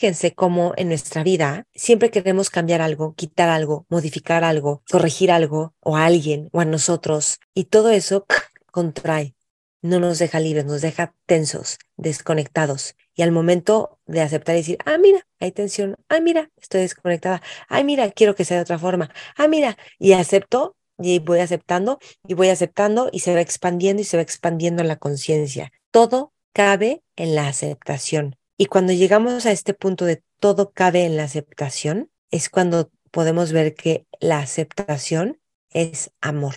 fíjense cómo en nuestra vida siempre queremos cambiar algo, quitar algo, modificar algo, corregir algo o a alguien o a nosotros y todo eso contrae, no nos deja libres, nos deja tensos, desconectados. Y al momento de aceptar y decir, ah, mira, hay tensión, ah, mira, estoy desconectada, ah, mira, quiero que sea de otra forma, ah, mira, y acepto y voy aceptando y voy aceptando y se va expandiendo y se va expandiendo la conciencia. Todo cabe en la aceptación. Y cuando llegamos a este punto de todo cabe en la aceptación, es cuando podemos ver que la aceptación es amor.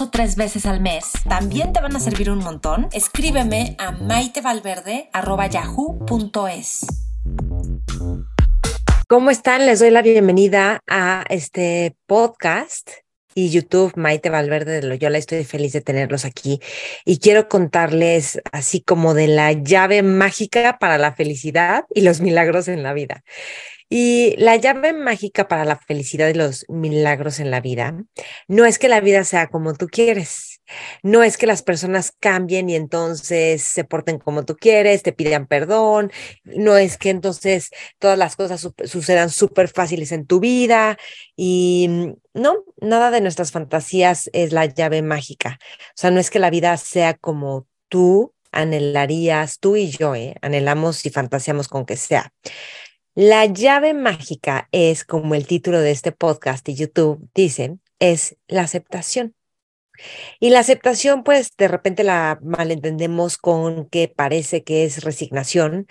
o tres veces al mes, también te van a servir un montón. Escríbeme a maitevalverde.yahoo.com es. ¿Cómo están? Les doy la bienvenida a este podcast y YouTube Maite Valverde de Loyola. Estoy feliz de tenerlos aquí y quiero contarles así como de la llave mágica para la felicidad y los milagros en la vida. Y la llave mágica para la felicidad y los milagros en la vida no es que la vida sea como tú quieres, no es que las personas cambien y entonces se porten como tú quieres, te pidan perdón, no es que entonces todas las cosas sucedan súper fáciles en tu vida y mm, no, nada de nuestras fantasías es la llave mágica. O sea, no es que la vida sea como tú anhelarías, tú y yo, ¿eh? anhelamos y fantaseamos con que sea. La llave mágica es, como el título de este podcast y YouTube dicen, es la aceptación. Y la aceptación, pues de repente la malentendemos con que parece que es resignación,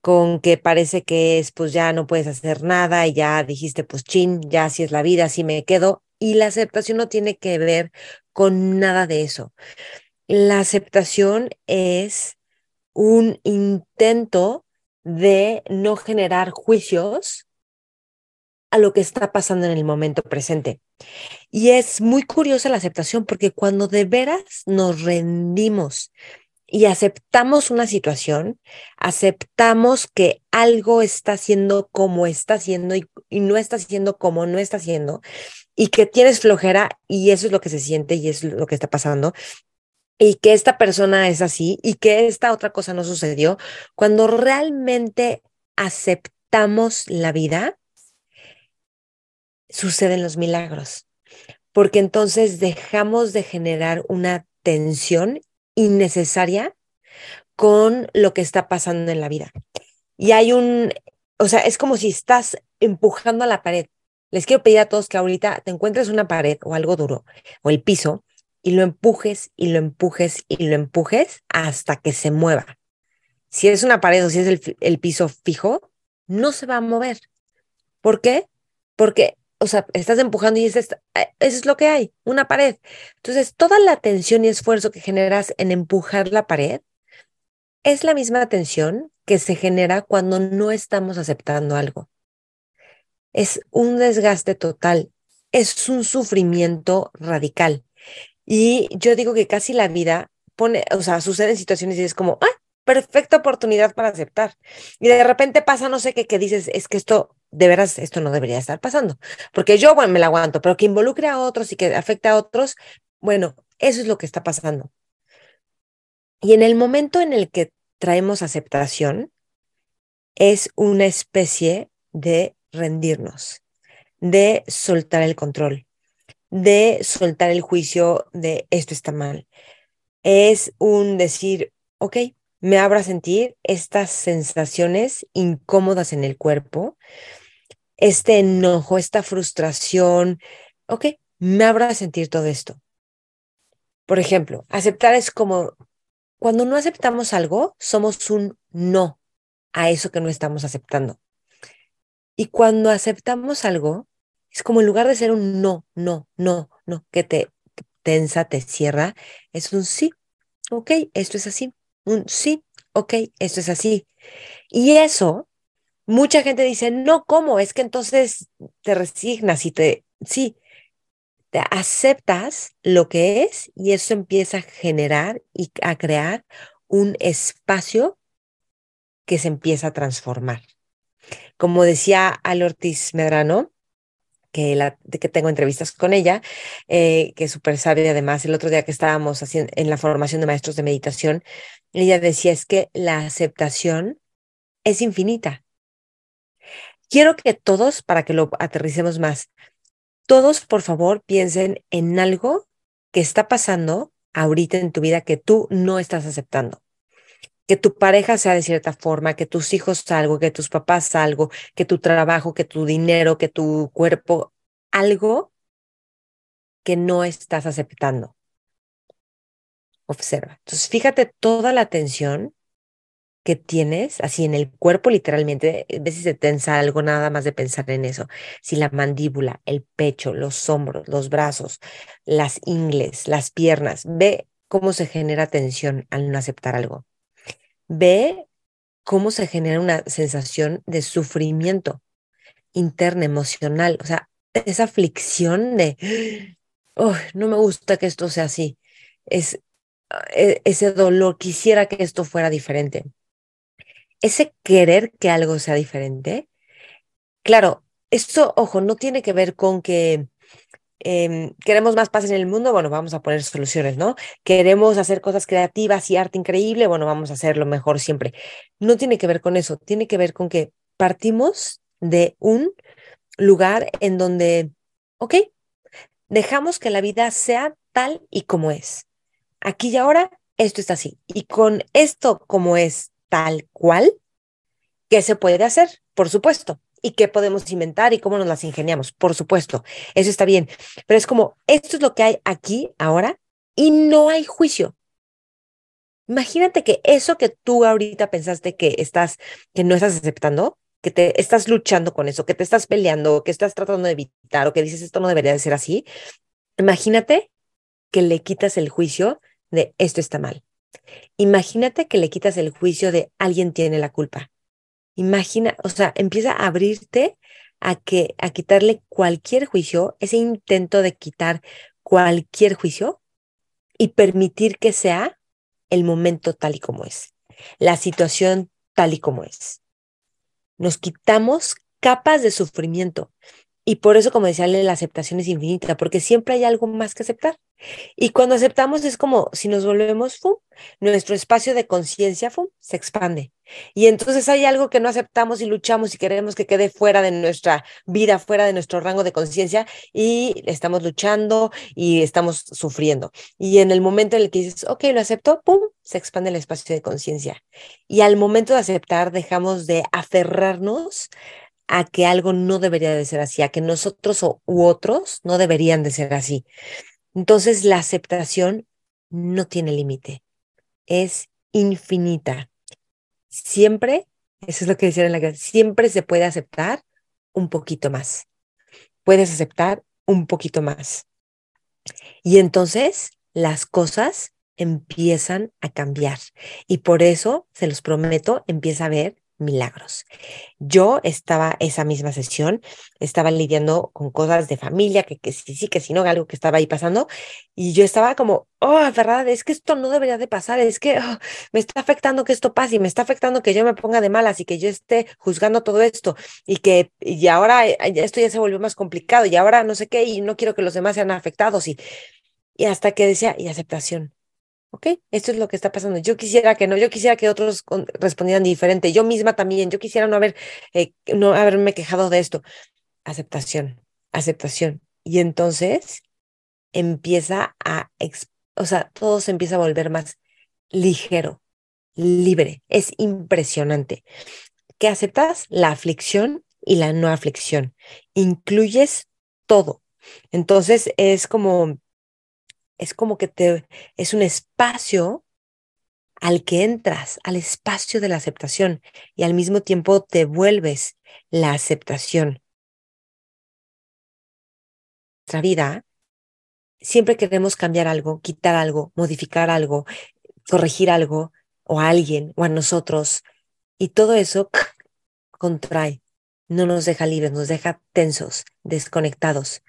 con que parece que es, pues ya no puedes hacer nada y ya dijiste, pues chin, ya así es la vida, así me quedo. Y la aceptación no tiene que ver con nada de eso. La aceptación es un intento de no generar juicios a lo que está pasando en el momento presente. Y es muy curiosa la aceptación porque cuando de veras nos rendimos y aceptamos una situación, aceptamos que algo está siendo como está haciendo y, no está siendo como no está haciendo, y que tienes flojera y eso es lo que se siente y es lo que está pasando, y que esta persona es así y que esta otra cosa no sucedió, cuando realmente aceptamos la vida, suceden los milagros, porque entonces dejamos de generar una tensión innecesaria con lo que está pasando en la vida. Y hay un, o sea, es como si estás empujando a la pared. Les quiero pedir a todos que ahorita te encuentres una pared o algo duro o el piso y lo empujes y lo empujes y lo empujes hasta que se mueva. Si es una pared o si es el, piso fijo, no se va a mover. ¿Por qué? Porque, o sea, estás empujando y es eh, eso es lo que hay, una pared. Entonces, toda la tensión y esfuerzo que generas en empujar la pared es la misma tensión que se genera cuando no estamos aceptando algo. Es un desgaste total, es un sufrimiento radical. Y yo digo que casi la vida pone, o sea, sucede en situaciones y es como, ah, perfecta oportunidad para aceptar. Y de repente pasa no sé qué, dices, es que esto, de veras, esto no debería estar pasando. Porque yo, bueno, me la aguanto, pero que involucre a otros y que afecte a otros, bueno, eso es lo que está pasando. Y en el momento en el que traemos aceptación, es una especie de rendirnos, de soltar el control de soltar el juicio de esto está mal. Es un decir, ok, me abro a sentir estas sensaciones incómodas en el cuerpo, este enojo, esta frustración, ok, me a sentir todo esto. Por ejemplo, aceptar es como cuando no aceptamos algo, somos un no a eso que no estamos aceptando. Y cuando aceptamos algo, es como en lugar de ser un no, no, no, no, que te tensa, te cierra, es un sí, ok, esto es así, un sí, ok, esto es así. Y eso Mucha gente dice, no, ¿cómo? Es que entonces te resignas y te, sí, te aceptas lo que es y eso empieza a generar y a crear un espacio que se empieza a transformar. Como decía Al Ortiz Medrano, que, la, que tengo entrevistas con ella, eh, que es súper sabia además, el otro día que estábamos haciendo, en la formación de maestros de meditación, ella decía es que la aceptación es infinita. Quiero que todos, para que lo aterricemos más, todos por favor piensen en algo que está pasando ahorita en tu vida que tú no estás aceptando que tu pareja sea de cierta forma, que tus hijos algo, que tus papás algo, que tu trabajo, que tu dinero, que tu cuerpo, algo que no estás aceptando. Observa. Entonces, fíjate toda la tensión que tienes, así en el cuerpo literalmente, ves si se tensa algo nada más de pensar en eso. Si la mandíbula, el pecho, los hombros, los brazos, las ingles, las piernas, ve cómo se genera tensión al no aceptar algo ve cómo se genera una sensación de sufrimiento interno, emocional, o sea, esa aflicción de, oh, no me gusta que esto sea así, es e, ese dolor, quisiera que esto fuera diferente. Ese querer que algo sea diferente, claro, esto, ojo, no tiene que ver con que Em, queremos más paz en el mundo, bueno, vamos a poner soluciones, ¿no? Queremos hacer cosas creativas y arte increíble, bueno, vamos a hacerlo mejor siempre. No tiene que ver con eso, tiene que ver con que partimos de un lugar en donde, ok, dejamos que la vida sea tal y como es. Aquí y ahora, esto está así. Y con esto como es tal cual, ¿qué se puede hacer? Por supuesto, y qué podemos inventar y cómo nos las ingeniamos. Por supuesto, eso está bien. Pero es como, esto es lo que hay aquí, ahora, y no hay juicio. Imagínate que eso que tú ahorita pensaste que estás, que no estás aceptando, que te estás luchando con eso, que te estás peleando, que estás tratando de evitar o que dices esto no debería de ser así. Imagínate que le quitas el juicio de esto está mal. Imagínate que le quitas el juicio de alguien tiene la culpa. Imagina, o sea, empieza a abrirte a que a quitarle cualquier juicio, ese intento de quitar cualquier juicio y permitir que sea el momento tal y como es, la situación tal y como es. Nos quitamos capas de sufrimiento y por eso, como decía, la aceptación es infinita, porque siempre hay algo más que aceptar. Y cuando aceptamos es como si nos volvemos, nuestro espacio de conciencia se expande. Y entonces hay algo que no aceptamos y luchamos y queremos que quede fuera de nuestra vida, fuera de nuestro rango de conciencia y estamos luchando y estamos sufriendo. Y en el momento en el que dices, ok, lo acepto, ¡pum! se expande el espacio de conciencia. Y al momento de aceptar dejamos de aferrarnos a que algo no debería de ser así, a que nosotros u otros no deberían de ser así. Entonces la aceptación no tiene límite, es infinita. Siempre, eso es lo que decían en la clase, siempre se puede aceptar un poquito más. Puedes aceptar un poquito más. Y entonces las cosas empiezan a cambiar. Y por eso, se los prometo, empieza a ver milagros. Yo estaba esa misma sesión, estaba lidiando con cosas de familia, que, que sí, sí, que si no, algo que estaba ahí pasando, y yo estaba como, oh, verdad, es que esto no debería de pasar, es que oh, me está afectando que esto pase y me está afectando que yo me ponga de malas y que yo esté juzgando todo esto y que y ahora eh, esto ya se volvió más complicado y ahora no sé qué y no quiero que los demás sean afectados y, y hasta que decía, y aceptación, ok, esto es lo que está pasando. Yo quisiera que no, yo quisiera que otros respondieran diferente. Yo misma también, yo quisiera no haber, eh, no haberme quejado de esto. Aceptación, aceptación. Y entonces empieza a, o sea, todo se empieza a volver más ligero, libre. Es impresionante. ¿Qué aceptas? La aflicción y la no aflicción. Incluyes todo. Entonces es como es como que te es un espacio al que entras, al espacio de la aceptación y al mismo tiempo te vuelves la aceptación. Nuestra vida, siempre queremos cambiar algo, quitar algo, modificar algo, corregir algo o a alguien o a nosotros y todo eso contrae, no nos deja libres, nos deja tensos, desconectados.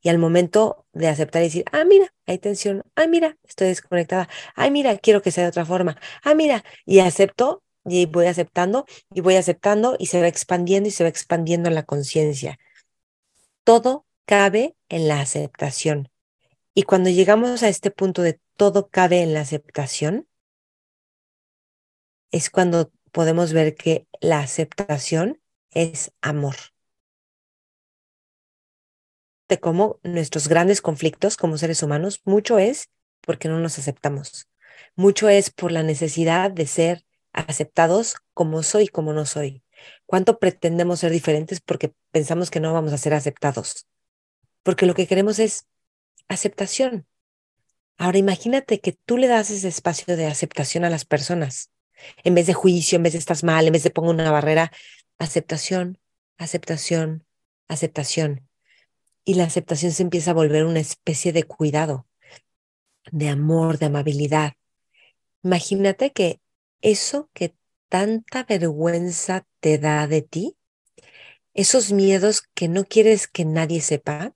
Y al momento de aceptar y decir, ah, mira, hay tensión, ah, mira, estoy desconectada, ah, mira, quiero que sea de otra forma, ah, mira, y acepto y voy aceptando y voy aceptando y se va expandiendo y se va expandiendo la conciencia. Todo cabe en la aceptación. Y cuando llegamos a este punto de todo cabe en la aceptación, es cuando podemos ver que la aceptación es amor. De cómo nuestros grandes conflictos como seres humanos, mucho es porque no nos aceptamos. Mucho es por la necesidad de ser aceptados como soy como no soy. ¿Cuánto pretendemos ser diferentes porque pensamos que no vamos a ser aceptados? Porque lo que queremos es aceptación. Ahora imagínate que tú le das ese espacio de aceptación a las personas. En vez de juicio, en vez de estás mal, en vez de pongo una barrera, aceptación, aceptación, aceptación. Y la aceptación se empieza a volver una especie de cuidado, de amor, de amabilidad. Imagínate que eso que tanta vergüenza te da de ti, esos miedos que no quieres que nadie sepa,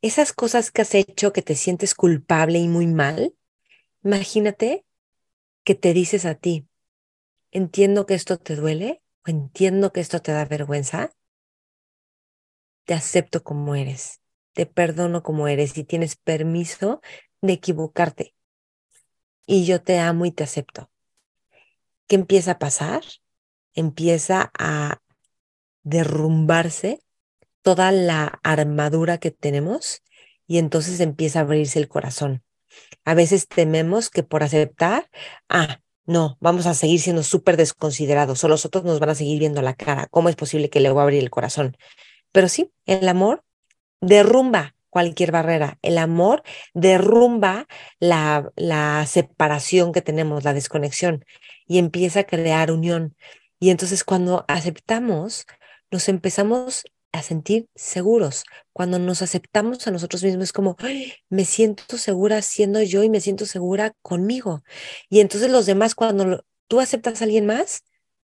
esas cosas que has hecho que te sientes culpable y muy mal, imagínate que te dices a ti, entiendo que esto te duele o entiendo que esto te da vergüenza, te acepto como eres, te perdono como eres y tienes permiso de equivocarte. Y yo te amo y te acepto. ¿Qué empieza a pasar? Empieza a derrumbarse toda la armadura que tenemos y entonces empieza a abrirse el corazón. A veces tememos que por aceptar, ah, no, vamos a seguir siendo súper desconsiderados o los otros nos van a seguir viendo la cara. ¿Cómo es posible que le voy a abrir el corazón? Pero sí, el amor derrumba cualquier barrera. El amor derrumba la, la separación que tenemos, la desconexión, y empieza a crear unión. Y entonces cuando aceptamos, nos empezamos a sentir seguros. Cuando nos aceptamos a nosotros mismos es como, me siento segura siendo yo y me siento segura conmigo. Y entonces los demás, cuando tú aceptas a alguien más,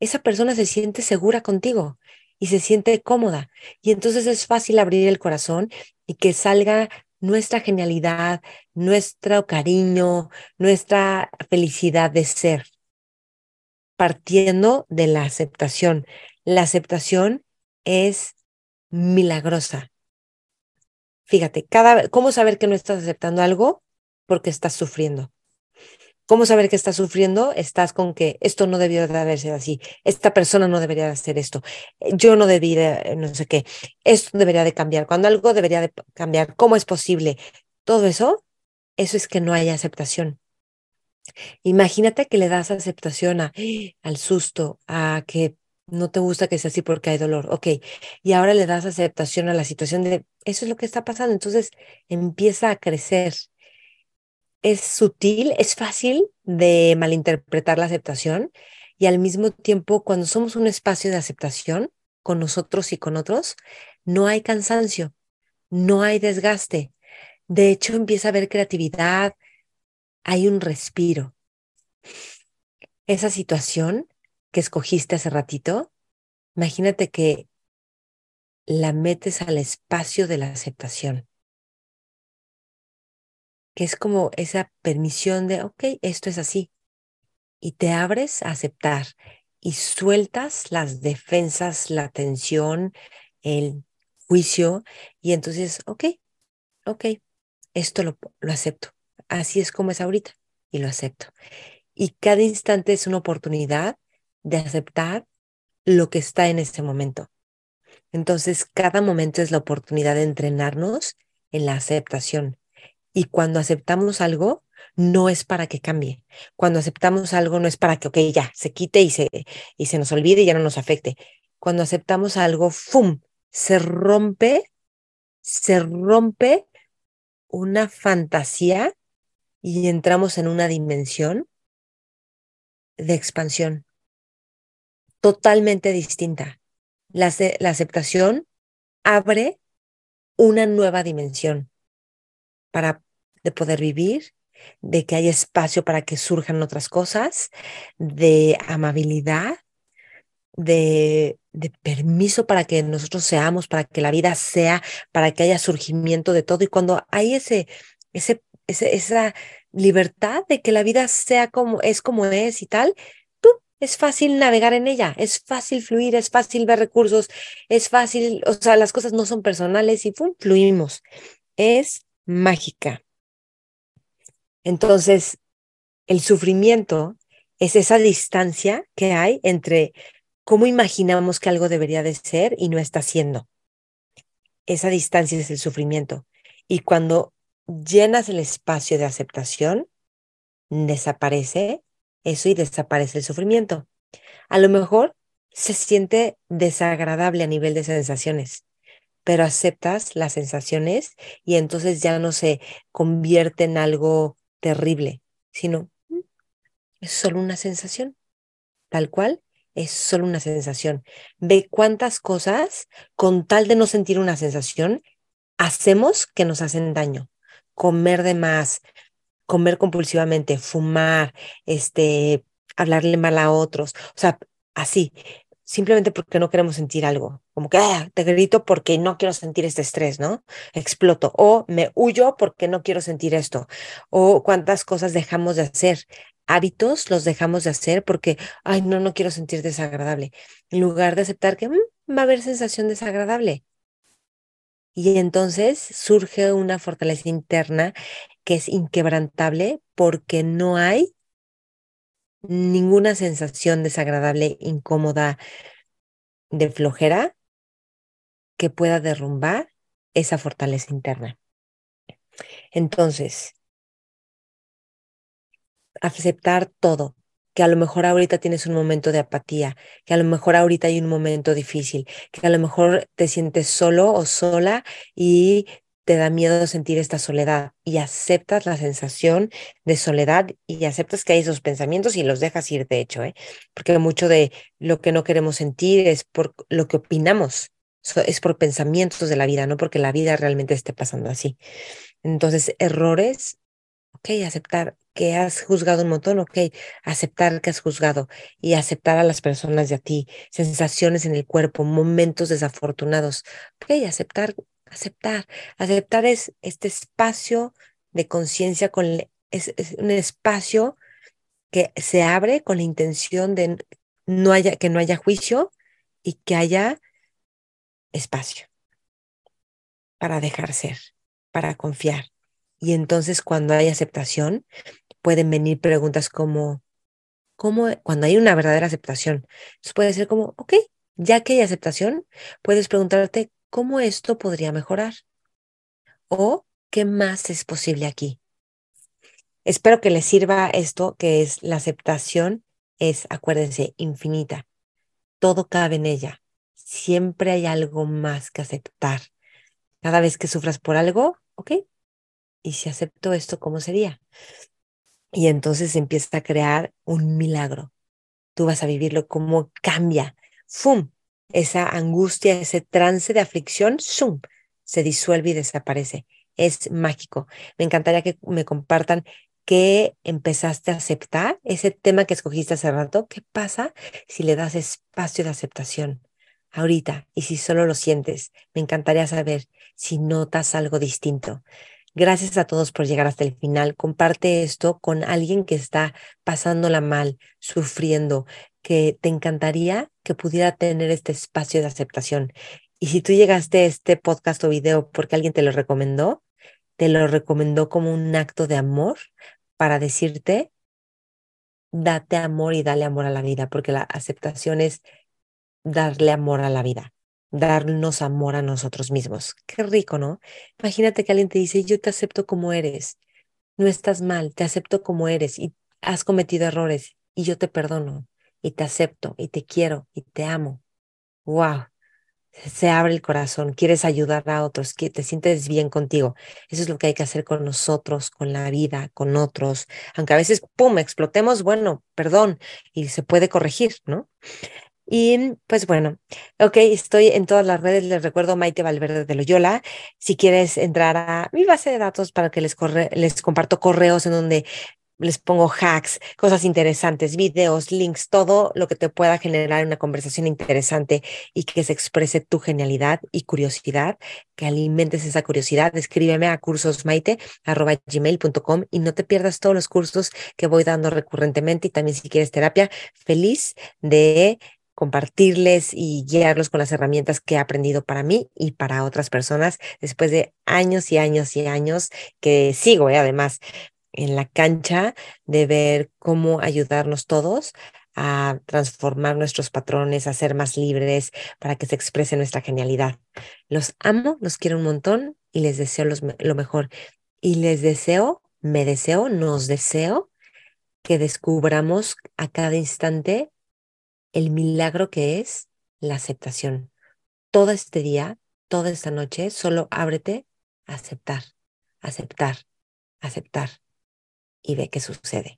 esa persona se siente segura contigo y se siente cómoda. Y entonces es fácil abrir el corazón y que salga nuestra genialidad, nuestro cariño, nuestra felicidad de ser, partiendo de la aceptación. La aceptación es milagrosa. Fíjate, cada, ¿cómo saber que no estás aceptando algo? Porque estás sufriendo. ¿Cómo saber que estás sufriendo? Estás con que esto no debió de haberse así, esta persona no debería de hacer esto, yo no debía, no sé qué, esto debería de cambiar, cuando algo debería de cambiar, ¿cómo es posible? Todo eso, eso es que no hay aceptación. Imagínate que le das aceptación a, al susto, a que no te gusta que sea así porque hay dolor, ok, y ahora le das aceptación a la situación de eso es lo que está pasando, entonces empieza a crecer. Es sutil, es fácil de malinterpretar la aceptación y al mismo tiempo cuando somos un espacio de aceptación con nosotros y con otros, no hay cansancio, no hay desgaste. De hecho, empieza a haber creatividad, hay un respiro. Esa situación que escogiste hace ratito, imagínate que la metes al espacio de la aceptación, que es como esa permisión de, ok, esto es así, y te abres a aceptar y sueltas las defensas, la tensión, el juicio, y entonces, ok, ok, esto lo, lo acepto, así es como es ahorita, y lo acepto. Y cada instante es una oportunidad de aceptar lo que está en ese momento. Entonces, cada momento es la oportunidad de entrenarnos en la aceptación. Y cuando aceptamos algo, no es para que cambie. Cuando aceptamos algo, no es para que, ok, ya, se quite y se, y se nos olvide y ya no nos afecte. Cuando aceptamos algo, ¡fum! Se rompe, se rompe una fantasía y entramos en una dimensión de expansión totalmente distinta. La, la aceptación abre una nueva dimensión para de poder vivir, de que haya espacio para que surjan otras cosas, de amabilidad, de, de, permiso para que nosotros seamos, para que la vida sea, para que haya surgimiento de todo. Y cuando hay ese, ese, ese esa libertad de que la vida sea como es como es y tal, es fácil navegar en ella, es fácil fluir, es fácil ver recursos, es fácil, o sea, las cosas no son personales y fluimos. Es mágica. Entonces, el sufrimiento es esa distancia que hay entre cómo imaginamos que algo debería de ser y no está siendo. Esa distancia es el sufrimiento. Y cuando llenas el espacio de aceptación, desaparece eso y desaparece el sufrimiento. A lo mejor se siente desagradable a nivel de sensaciones, pero aceptas las sensaciones y entonces ya no se convierte en algo terrible, sino es solo una sensación, tal cual es solo una sensación. Ve cuántas cosas, con tal de no sentir una sensación, hacemos que nos hacen daño. Comer de más, comer compulsivamente, fumar, este, hablarle mal a otros, o sea, así, simplemente porque no queremos sentir algo, como que ah, te grito porque no quiero sentir este estrés, ¿no? Exploto, o me huyo porque no quiero sentir esto, o cuántas cosas dejamos de hacer. Hábitos los dejamos de hacer porque, ay, no, no quiero sentir desagradable. En lugar de aceptar que mm, va a haber sensación desagradable. Y entonces surge una fortaleza interna que es inquebrantable porque no hay ninguna sensación desagradable, incómoda, de flojera que pueda derrumbar esa fortaleza interna. Entonces, aceptar todo, que a lo mejor ahorita tienes un momento de apatía, que a lo mejor ahorita hay un momento difícil, que a lo mejor te sientes solo o sola y te da miedo sentir esta soledad y aceptas la sensación de soledad y aceptas que hay esos pensamientos y los dejas ir, de hecho, ¿eh? porque mucho de lo que no queremos sentir es por lo que opinamos, es por pensamientos de la vida, no porque la vida realmente esté pasando así. Entonces, errores, ok, aceptar que has juzgado un montón, ok, aceptar que has juzgado y aceptar a las personas de a ti, sensaciones en el cuerpo, momentos desafortunados, ok, aceptar, aceptar. Aceptar es este espacio de conciencia con, es, un espacio que se abre con la intención de no haya, que no haya juicio y que haya espacio para dejar ser, para confiar. Y entonces cuando hay aceptación, pueden venir preguntas como, ¿cómo, cuando hay una verdadera aceptación? puede ser como, ok, ya que hay aceptación, puedes preguntarte, ¿cómo esto podría mejorar? ¿O qué más es posible aquí? Espero que les sirva esto, que es la aceptación, es, acuérdense, infinita. Todo cabe en ella. Siempre hay algo más que aceptar. Cada vez que sufras por algo, ok, y si acepto esto, ¿cómo sería? Y entonces empieza a crear un milagro. Tú vas a vivirlo como cambia. ¡Fum! Esa angustia, ese trance de aflicción, ¡sum! Se disuelve y desaparece. Es mágico. Me encantaría que me compartan qué empezaste a aceptar, ese tema que escogiste hace rato. ¿Qué pasa si le das espacio de aceptación? Ahorita, y si solo lo sientes, me encantaría saber si notas algo distinto. Gracias a todos por llegar hasta el final. Comparte esto con alguien que está pasándola mal, sufriendo, que te encantaría que pudiera tener este espacio de aceptación. Y si tú llegaste a este podcast o video porque alguien te lo recomendó, te lo recomendó como un acto de amor para decirte, date amor y dale amor a la vida, porque la aceptación es darle amor a la vida darnos amor a nosotros mismos. Qué rico, ¿no? Imagínate que alguien te dice, yo te acepto como eres, no estás mal, te acepto como eres y has cometido errores y yo te perdono y te acepto y te quiero y te amo. ¡Wow! Se abre el corazón, quieres ayudar a otros, que te sientes bien contigo. Eso es lo que hay que hacer con nosotros, con la vida, con otros. Aunque a veces, ¡pum!, explotemos, bueno, perdón, y se puede corregir, ¿no? Y pues bueno, ok, estoy en todas las redes, les recuerdo Maite Valverde de Loyola. Si quieres entrar a mi base de datos para que les, corre, les comparto correos en donde les pongo hacks, cosas interesantes, videos, links, todo lo que te pueda generar una conversación interesante y que se exprese tu genialidad y curiosidad, que alimentes esa curiosidad. Escríbeme a cursosmaite.gmail.com y no te pierdas todos los cursos que voy dando recurrentemente y también si quieres terapia, feliz de compartirles y guiarlos con las herramientas que he aprendido para mí y para otras personas después de años y años y años que sigo, ¿eh? además, en la cancha de ver cómo ayudarnos todos a transformar nuestros patrones, a ser más libres, para que se exprese nuestra genialidad. Los amo, los quiero un montón y les deseo lo mejor. Y les deseo, me deseo, nos deseo que descubramos a cada instante el milagro que es la aceptación. Todo este día, toda esta noche, solo ábrete a aceptar, aceptar, aceptar y ve qué sucede.